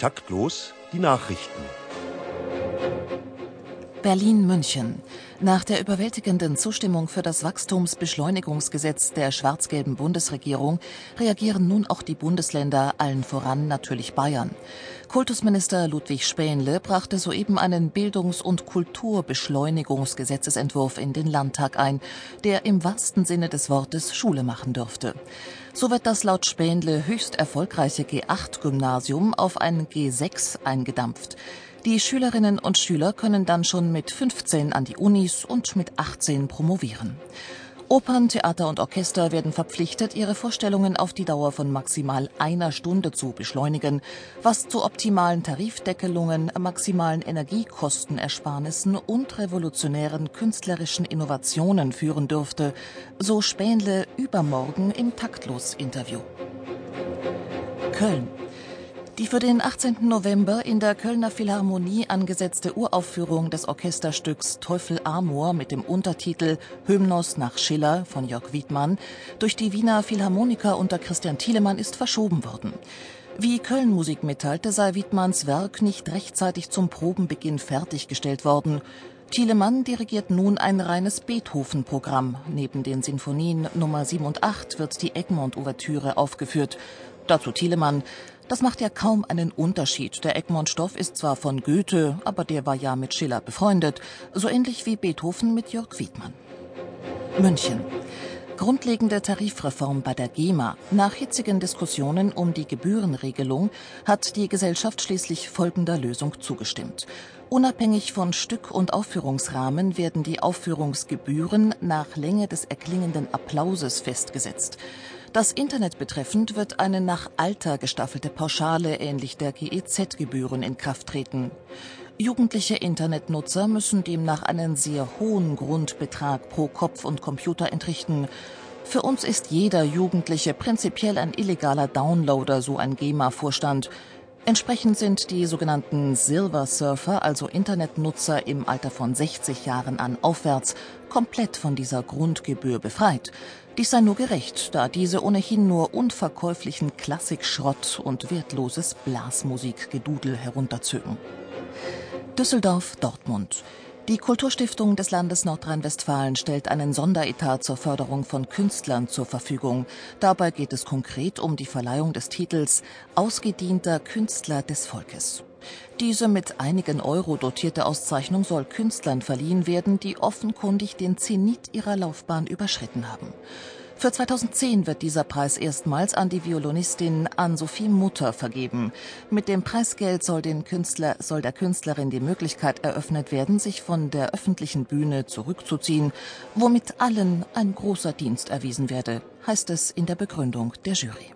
Taktlos die Nachrichten. Berlin-München. Nach der überwältigenden Zustimmung für das Wachstumsbeschleunigungsgesetz der schwarz-gelben Bundesregierung reagieren nun auch die Bundesländer, allen voran natürlich Bayern. Kultusminister Ludwig Spähnle brachte soeben einen Bildungs- und Kulturbeschleunigungsgesetzesentwurf in den Landtag ein, der im wahrsten Sinne des Wortes Schule machen dürfte. So wird das laut Spähnle höchst erfolgreiche G8-Gymnasium auf ein G6 eingedampft. Die Schülerinnen und Schüler können dann schon mit 15 an die Unis und mit 18 promovieren. Opern, Theater und Orchester werden verpflichtet, ihre Vorstellungen auf die Dauer von maximal einer Stunde zu beschleunigen, was zu optimalen Tarifdeckelungen, maximalen Energiekostenersparnissen und revolutionären künstlerischen Innovationen führen dürfte, so Spähnle übermorgen im Taktlos-Interview. Köln. Die für den 18. November in der Kölner Philharmonie angesetzte Uraufführung des Orchesterstücks Teufel Amor mit dem Untertitel Hymnos nach Schiller von Jörg Wiedmann durch die Wiener Philharmoniker unter Christian Thielemann ist verschoben worden. Wie Köln Musik mitteilte, sei Wiedmanns Werk nicht rechtzeitig zum Probenbeginn fertiggestellt worden. Thielemann dirigiert nun ein reines Beethoven-Programm. Neben den Sinfonien Nummer 7 und 8 wird die Egmont-Ouvertüre aufgeführt. Dazu Thielemann. Das macht ja kaum einen Unterschied. Der Egmont-Stoff ist zwar von Goethe, aber der war ja mit Schiller befreundet. So ähnlich wie Beethoven mit Jörg Wiedmann. München. Grundlegende Tarifreform bei der GEMA. Nach hitzigen Diskussionen um die Gebührenregelung hat die Gesellschaft schließlich folgender Lösung zugestimmt. Unabhängig von Stück- und Aufführungsrahmen werden die Aufführungsgebühren nach Länge des erklingenden Applauses festgesetzt. Das Internet betreffend wird eine nach Alter gestaffelte Pauschale ähnlich der GEZ-Gebühren in Kraft treten. Jugendliche Internetnutzer müssen demnach einen sehr hohen Grundbetrag pro Kopf und Computer entrichten. Für uns ist jeder Jugendliche prinzipiell ein illegaler Downloader, so ein GEMA-Vorstand. Entsprechend sind die sogenannten Silver Surfer, also Internetnutzer im Alter von 60 Jahren an aufwärts, komplett von dieser Grundgebühr befreit. Dies sei nur gerecht, da diese ohnehin nur unverkäuflichen Klassikschrott und wertloses Blasmusikgedudel herunterzögen. Düsseldorf-Dortmund. Die Kulturstiftung des Landes Nordrhein-Westfalen stellt einen Sonderetat zur Förderung von Künstlern zur Verfügung. Dabei geht es konkret um die Verleihung des Titels Ausgedienter Künstler des Volkes. Diese mit einigen Euro dotierte Auszeichnung soll Künstlern verliehen werden, die offenkundig den Zenit ihrer Laufbahn überschritten haben. Für 2010 wird dieser Preis erstmals an die Violinistin Ann-Sophie Mutter vergeben. Mit dem Preisgeld soll, Künstler, soll der Künstlerin die Möglichkeit eröffnet werden, sich von der öffentlichen Bühne zurückzuziehen, womit allen ein großer Dienst erwiesen werde, heißt es in der Begründung der Jury.